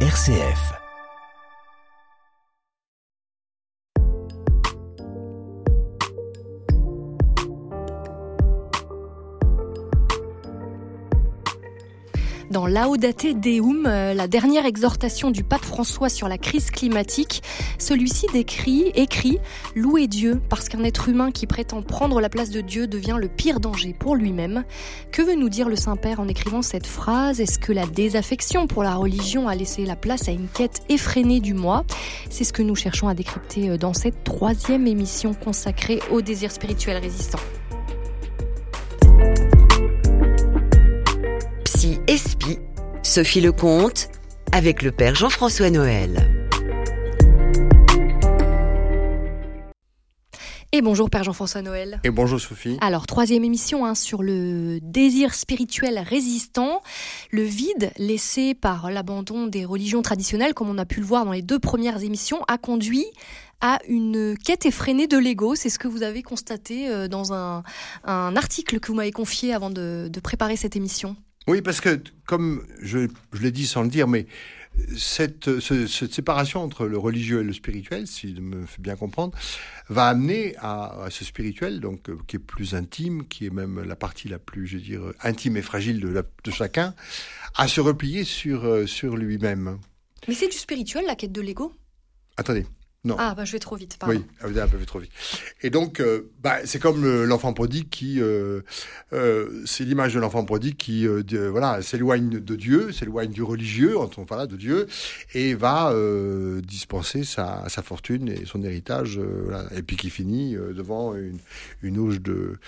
RCF. Dans Laudate Deum, euh, la dernière exhortation du pape François sur la crise climatique, celui-ci décrit, écrit Louez Dieu, parce qu'un être humain qui prétend prendre la place de Dieu devient le pire danger pour lui-même. Que veut nous dire le Saint-Père en écrivant cette phrase? Est-ce que la désaffection pour la religion a laissé la place à une quête effrénée du moi? C'est ce que nous cherchons à décrypter euh, dans cette troisième émission consacrée au désir spirituel résistant. Sophie Lecomte, avec le Père Jean-François Noël. Et bonjour Père Jean-François Noël. Et bonjour Sophie. Alors, troisième émission hein, sur le désir spirituel résistant, le vide laissé par l'abandon des religions traditionnelles, comme on a pu le voir dans les deux premières émissions, a conduit à une quête effrénée de l'ego. C'est ce que vous avez constaté euh, dans un, un article que vous m'avez confié avant de, de préparer cette émission. Oui, parce que, comme je, je l'ai dit sans le dire, mais cette, ce- cette séparation entre le religieux et le spirituel, si je me fais bien comprendre, va amener à, à ce spirituel, donc euh, qui est plus intime, qui est même la partie la plus, je veux dire, intime et fragile de, la- de chacun, à se replier sur, euh, sur lui-même. Mais c'est du spirituel, la quête de l'ego? Attendez. Non. Ah, bah je vais trop vite, pardon. Oui, ah, vous un peu trop vite. Et donc, euh, bah, c'est comme euh, l'enfant prodigue qui, euh, euh, c'est l'image de l'enfant prodigue qui, de- voilà, s'éloigne de Dieu, s'éloigne du religieux, en voilà, de Dieu, et va dispenser sa, sa fortune et son héritage, voilà, et puis qui finit devant une, une auge de,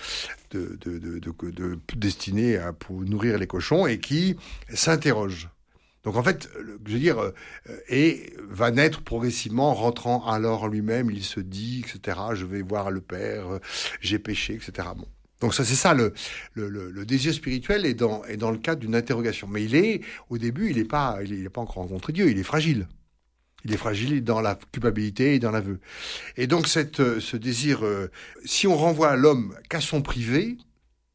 de, de, de, de- de- destinée à pour nourrir les cochons et qui s'interroge. Donc en fait, je veux dire, euh, et va naître progressivement, rentrant alors en lui-même, il se dit, etc. Je vais voir le Père, euh, j'ai péché, etc. Bon. Donc ça, c'est ça le, désir spirituel est dans, est dans le cadre d'une interrogation. Mais il est, au début, il n'est pas, il est, pas encore rencontré Dieu, il est fragile. Il est fragile dans la culpabilité et dans l'aveu. Et donc euh, ce désir, si on renvoie l'homme qu'à son privé,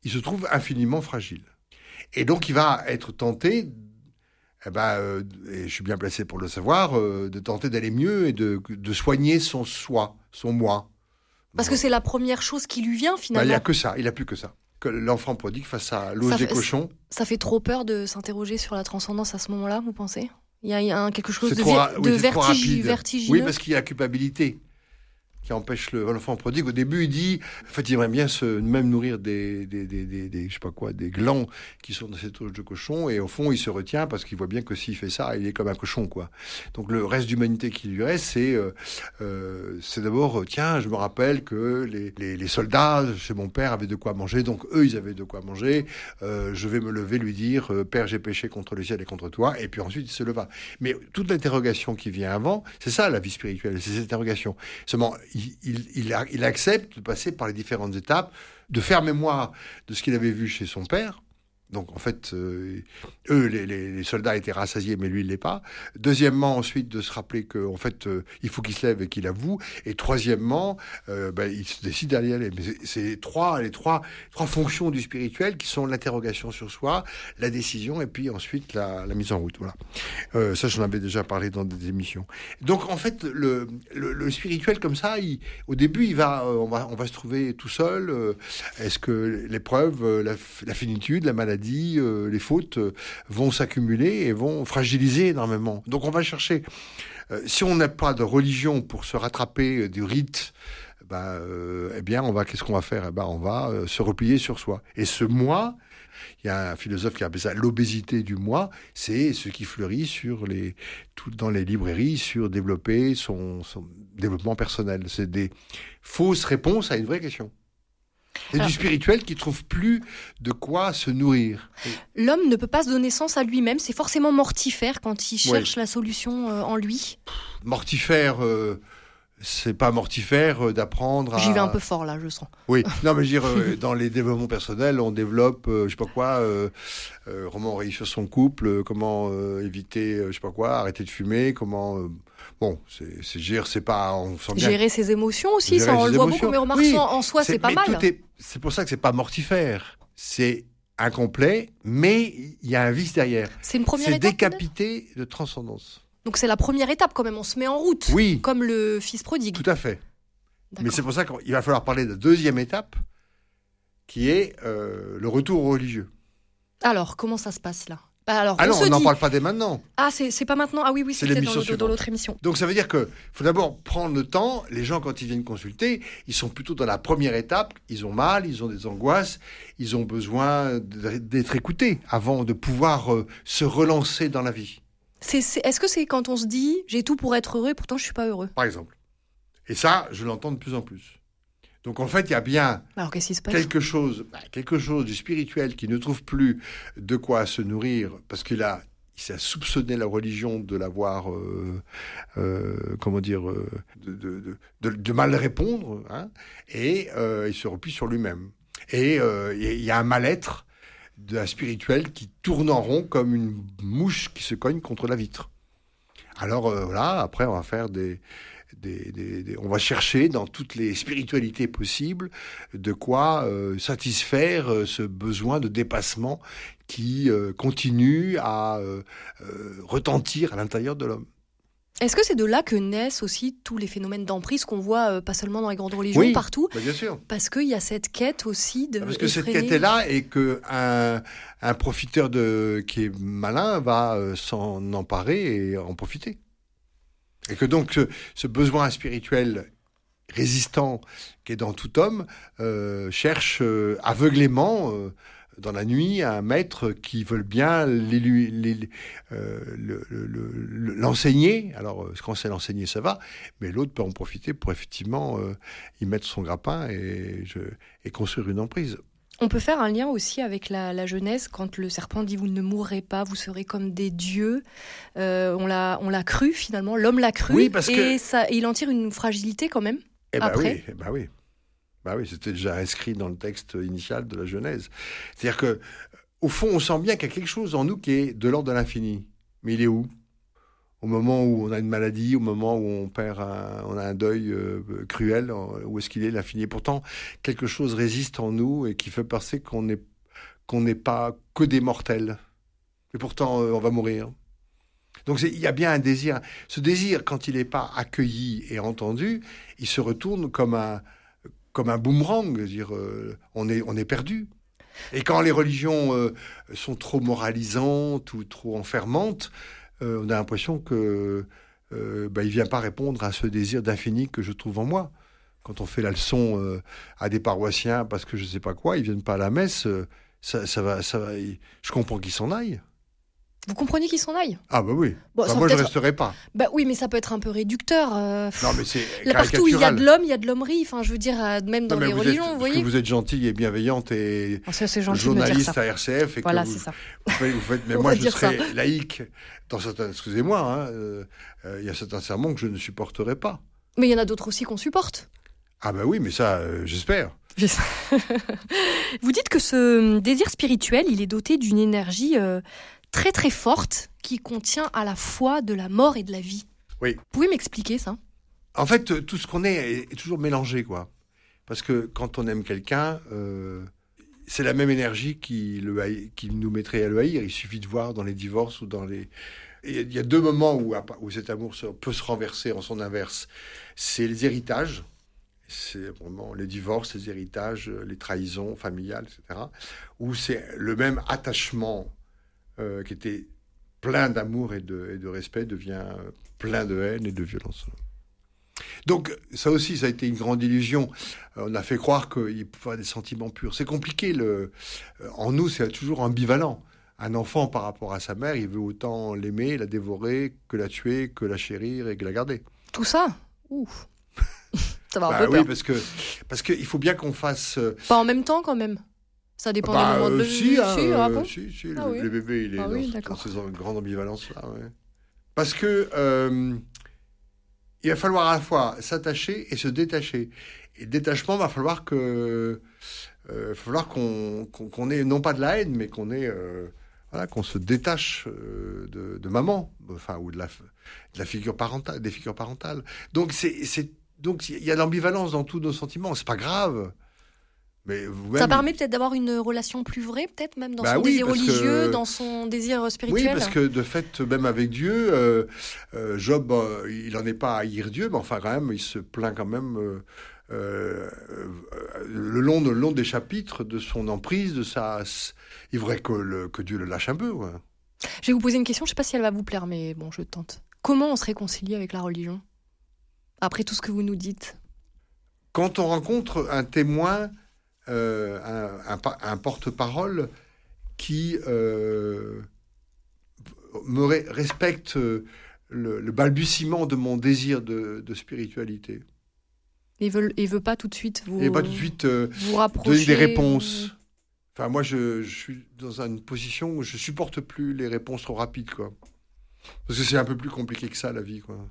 il se trouve infiniment fragile. Et donc il va être tenté eh ben, euh, et je suis bien placé pour le savoir, euh, de tenter d'aller mieux et de, de soigner son soi, son moi. Parce que c'est la première chose qui lui vient Bah, il finalement. n'y a que ça, il n'a plus que ça. Que l'enfant prodigue face à l'ose des cochons, Ça fait trop peur de s'interroger sur la transcendance à ce moment-là, vous pensez? Il y a, il un- quelque chose de, trop, oui, de vertige- vertigineux. Oui, parce qu'il y a la culpabilité qui empêche le- l'enfant prodigue. Au début, il dit, en fait, il aimerait bien se, même nourrir des, des, des, des, je sais pas quoi, des glands qui sont dans cette auge de cochon, et au fond, il se retient parce qu'il voit bien que s'il fait ça, il est comme un cochon, quoi. Donc le reste d'humanité qui lui reste, c'est, euh, euh, c'est d'abord, euh, tiens, je me rappelle que les, les, les soldats chez mon père avaient de quoi manger, donc eux, ils avaient de quoi manger. Euh, je vais me lever, lui dire, Père, j'ai péché contre le ciel et contre toi, et puis ensuite il se leva. Mais toute l'interrogation qui vient avant, c'est ça la vie spirituelle, c'est cette interrogation. Seulement, il, il, accepte de passer par les différentes étapes, de faire mémoire de ce qu'il avait vu chez son père. Donc en fait, euh, eux, les, les- soldats étaient rassasiés, mais lui, il l'est pas. Deuxièmement, ensuite, de se rappeler qu'en fait, euh, il faut qu'il se lève et qu'il avoue. Et troisièmement, euh, ben, il se décide d'aller aller. Mais c'est- trois, les trois, trois fonctions du spirituel qui sont l'interrogation sur soi, la décision et puis ensuite la, mise en route. Voilà. Ça, j'en avais déjà parlé dans des émissions. Donc, en fait, le, le, spirituel comme ça, il, au début, il va, on va, on va se trouver tout seul. Est-ce que l'épreuve, la finitude, la maladie, euh, les fautes euh, vont s'accumuler et vont fragiliser énormément. Donc, on va chercher. euh, si on n'a pas de religion pour se rattraper du rite, ben, eh bien, on va, qu'est-ce qu'on va faire? Eh ben, on va se replier sur soi. Et ce moi, il y a un philosophe qui appelle ça l'obésité du moi, c'est ce qui fleurit dans les librairies sur développer son développement personnel. C'est des fausses réponses à une vraie question. Alors- du spirituel qui trouve plus de quoi se nourrir. L'homme ne peut pas se donner sens à lui-même, c'est forcément mortifère quand il Ouais. cherche la solution euh, en lui. Mortifère, euh, c'est pas mortifère euh, d'apprendre à. J'y vais un peu fort là, je sens. Oui, non, mais je veux dire, euh, dans les développements personnels, on développe, euh, je sais pas quoi, euh, euh, comment réussir son couple, comment euh, éviter, je sais pas quoi, arrêter de fumer, comment. bon, c'est, c'est, je veux dire, c'est pas, on sent bien. Gérer ses émotions aussi, Gérer ça on le voit émotions. beaucoup, mais Oui, en soi c'est pas mais mal. c'est pour ça que c'est pas mortifère. C'est incomplet, mais il y a un vice derrière. C'est une première C'est décapité de transcendance. Donc c'est la première étape quand même, on se met en route. Oui. Comme le fils prodigue. Tout à fait. Mais c'est pour ça qu'il va falloir parler de la deuxième étape, qui est euh, le retour religieux. Alors, comment ça se passe là? Bah, Alors, Ah on non, se on n'en dit... parle pas dès maintenant. Ah, c'est pas maintenant? Ah oui, oui, C'est c'était dans l'autre émission. Donc ça veut dire que faut d'abord prendre le temps. Les gens, quand ils viennent consulter, ils sont plutôt dans la première étape. Ils ont mal, ils ont des angoisses, ils ont besoin d'être écoutés avant de pouvoir euh, se relancer dans la vie, Est-ce que c'est quand on se dit j'ai tout pour être heureux et pourtant je suis pas heureux? Par exemple. Et ça, je l'entends de plus en plus. Donc en fait, il y a bien Alors quelque chose, bah, quelque chose du spirituel qui ne trouve plus de quoi se nourrir parce qu'il a, il s'est soupçonné la religion de l'avoir, euh, euh, comment dire, euh, de, de, de- de- de mal répondre, hein, et il se replie sur lui-même. Et il y a un mal-être de la spirituelle qui tourne en rond comme une mouche qui se cogne contre la vitre. Alors euh, voilà, après on va faire des, on va chercher dans toutes les spiritualités possibles de quoi euh, satisfaire euh, ce besoin de dépassement qui euh, continue à retentir à l'intérieur de l'homme. Est-ce que c'est de là que naissent aussi tous les phénomènes d'emprise qu'on voit euh, pas seulement dans les grandes religions, Oui. partout Bah, bien sûr. Parce qu'il y a cette quête aussi de. Parce que cette quête est là et que un, un profiteur de, qui est malin va euh, s'en emparer et en profiter. Et que donc ce, ce besoin spirituel résistant qui est dans tout homme euh, cherche aveuglément dans la nuit un maître qui veut bien l'é- euh, le- le- le- l'enseigner. Alors euh, quand c'est l'enseigner ça va, mais l'autre peut en profiter pour effectivement euh, y mettre son grappin et, je, et construire une emprise. On peut faire un lien aussi avec la, la jeunesse quand le serpent dit vous ne mourrez pas, vous serez comme des dieux. Euh, on l'a on l'a cru finalement, l'homme l'a cru Oui, parce et que- ça, il en tire une fragilité quand même. Eh ben Après oui, eh ben oui. Bah oui, c'était déjà inscrit dans le texte initial de la Genèse. C'est-à-dire que, au fond, on sent bien qu'il y a quelque chose en nous qui est de l'ordre de l'infini. Mais il est où? Au moment où on a une maladie, au moment où on perd, on a un deuil euh, cruel, où est-ce qu'il est l'infini? Pourtant, quelque chose résiste en nous et qui fait penser qu'on n'est pas que des mortels. Et pourtant, euh, on va mourir. Donc il y a bien un désir. Ce désir, quand il n'est pas accueilli et entendu, il se retourne comme un, comme un boomerang. Dire, euh, on, est, on est perdu. Et quand les religions euh, sont trop moralisantes ou trop enfermantes, euh, on a l'impression que euh, bah, il vient pas répondre à ce désir d'infini que je trouve en moi. Quand on fait la leçon à des paroissiens parce que je sais pas quoi, ils viennent pas à la messe, ça, ça va, ça va, je comprends qu'ils s'en aillent. Vous comprenez qu'il s'en aille Ah bah oui. Bon, Bah, moi je peut-être- resterai pas. Bah oui, mais ça peut être un peu réducteur. euh, Non mais c'est partout où il y a de l'homme, il y a de l'hommerie. Enfin, je veux dire, euh, même dans Non, les vous religions, êtes, vous voyez. que vous êtes gentille et bienveillante et Oh, gentil journaliste à RCF et Voilà, que vous, c'est ça. vous faites, vous faites- mais moi je serais ça. laïque dans certains excusez-moi hein, euh, euh, il y a certains sermons que je ne supporterai pas Mais il y en a d'autres aussi qu'on supporte. ah bah oui mais ça j'espère Vous dites que ce désir spirituel, il est doté d'une énergie euh, très très forte qui contient à la fois de la mort et de la vie. Oui. Vous pouvez m'expliquer ça? En fait euh, tout ce qu'on est, est toujours mélangé quoi parce que quand on aime quelqu'un euh, c'est la même énergie qui, le haï- qui nous mettrait à le haïr il suffit de voir dans les divorces ou dans les il y a- deux moments où, où cet amour peut se renverser en son inverse c'est les héritages c'est vraiment les divorces, les héritages, les trahisons familiales, etc. Où c'est le même attachement euh, qui était plein d'amour et de, et de respect devient plein de haine et de violence. Donc ça aussi, ça a été une grande illusion. Euh, on a fait croire qu'il pouvait avoir des sentiments purs. C'est compliqué. Le... euh, En nous, c'est toujours ambivalent. Un enfant, par rapport à sa mère, il veut autant l'aimer, la dévorer, que la tuer, que la chérir et que la garder. Tout ça Ouf. ça va un Bah peu oui, peur. parce que parce qu'il faut bien qu'on fasse. Pas en même temps quand même. Ça dépend bah, des moments de euh, si, hein, ah bon si, si, Ah le, oui. le bébé, il est Ah dans, oui, dans ces grandes ambivalences-là. ouais. Parce que euh, il va falloir à la fois s'attacher et se détacher. Et le détachement, va falloir que, euh, va falloir qu'on qu'on ait non pas de la haine, mais qu'on ait, voilà, qu'on se détache de, de maman, enfin ou de la, de la figure parentale, des figures parentales. Donc c'est, c'est donc il y a de l'ambivalence dans tous nos sentiments. C'est pas grave. Mais ça permet peut-être d'avoir une relation plus vraie, peut-être même dans bah son désir religieux, dans son désir spirituel. Oui, parce que de fait, même avec Dieu, euh, euh, Job, euh, il n'en est pas à haïr Dieu, mais enfin quand même, il se plaint quand même le, long, le long des chapitres de son emprise, de sa... Il faudrait que, le, que Dieu le lâche un peu. Je vais vous poser une question, je ne sais pas si elle va vous plaire, mais bon, je tente. Comment on se réconcilie avec la religion? Après tout ce que vous nous dites Quand on rencontre un témoin euh, un, porte-parole qui euh, me respecte euh, le, balbutiement de mon désir de, spiritualité. Il veut, il veut pas tout de suite vous, et pas tout de suite vous donner des réponses. Enfin, moi, je, je, suis dans une position où je supporte plus les réponses trop rapides, quoi. Parce que c'est un peu plus compliqué que ça, la vie, quoi.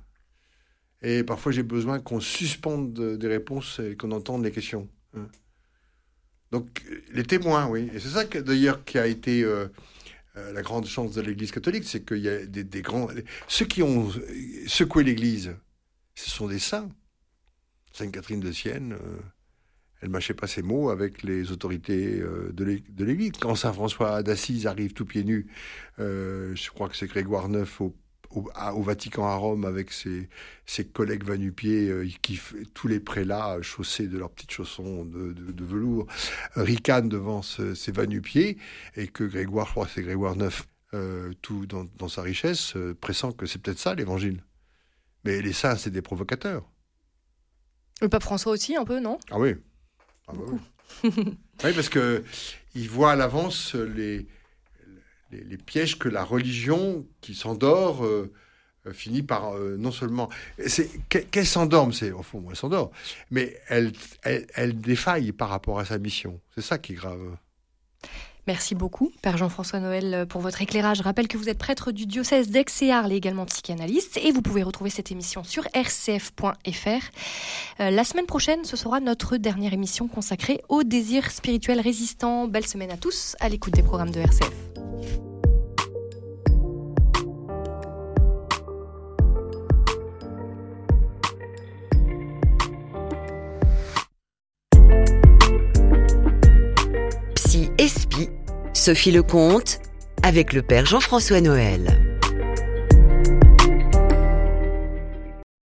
Et parfois, j'ai besoin qu'on suspende des réponses et qu'on entende les questions. Hein. Donc, les témoins, oui. Et c'est ça, d'ailleurs, qui a été euh, euh, la grande chance de l'Église catholique, c'est qu'il y a des, grands... Ceux qui ont secoué l'Église, ce sont des saints. Sainte Catherine de Sienne, euh, elle mâchait pas ses mots avec les autorités de l'Église. Quand Saint François d'Assise arrive tout pieds nus, je crois que c'est Grégoire IX au au, Vatican à Rome avec ses, ses collègues vanupiers, euh, qui tous les prélats chaussés de leurs petites chaussons de, velours ricanent devant ces vanupiers et que Grégoire, je crois c'est Grégoire IX, euh, tout dans, sa richesse, euh, pressent que c'est peut-être ça l'évangile. Mais les saints, c'est des provocateurs. Le pape François aussi, un peu, non? Ah oui. Ah bah oui. oui, parce que il voit à l'avance les, les, pièges que la religion qui s'endort euh, euh, finit par euh, non seulement qu'elle s'endorme, c'est au fond elle s'endort, mais elle, elle, défaille par rapport à sa mission. C'est ça qui est grave. Merci beaucoup, Père Jean-François Noël, pour votre éclairage. Je rappelle que vous êtes prêtre du diocèse d'Aix et Arles également psychanalyste. Et vous pouvez retrouver cette émission sur rcf.fr. la semaine prochaine, ce sera notre dernière émission consacrée au désir spirituel résistant. Belle semaine à tous, à l'écoute des programmes de RCF. Sophie Lecomte avec le Père Jean-François Noël.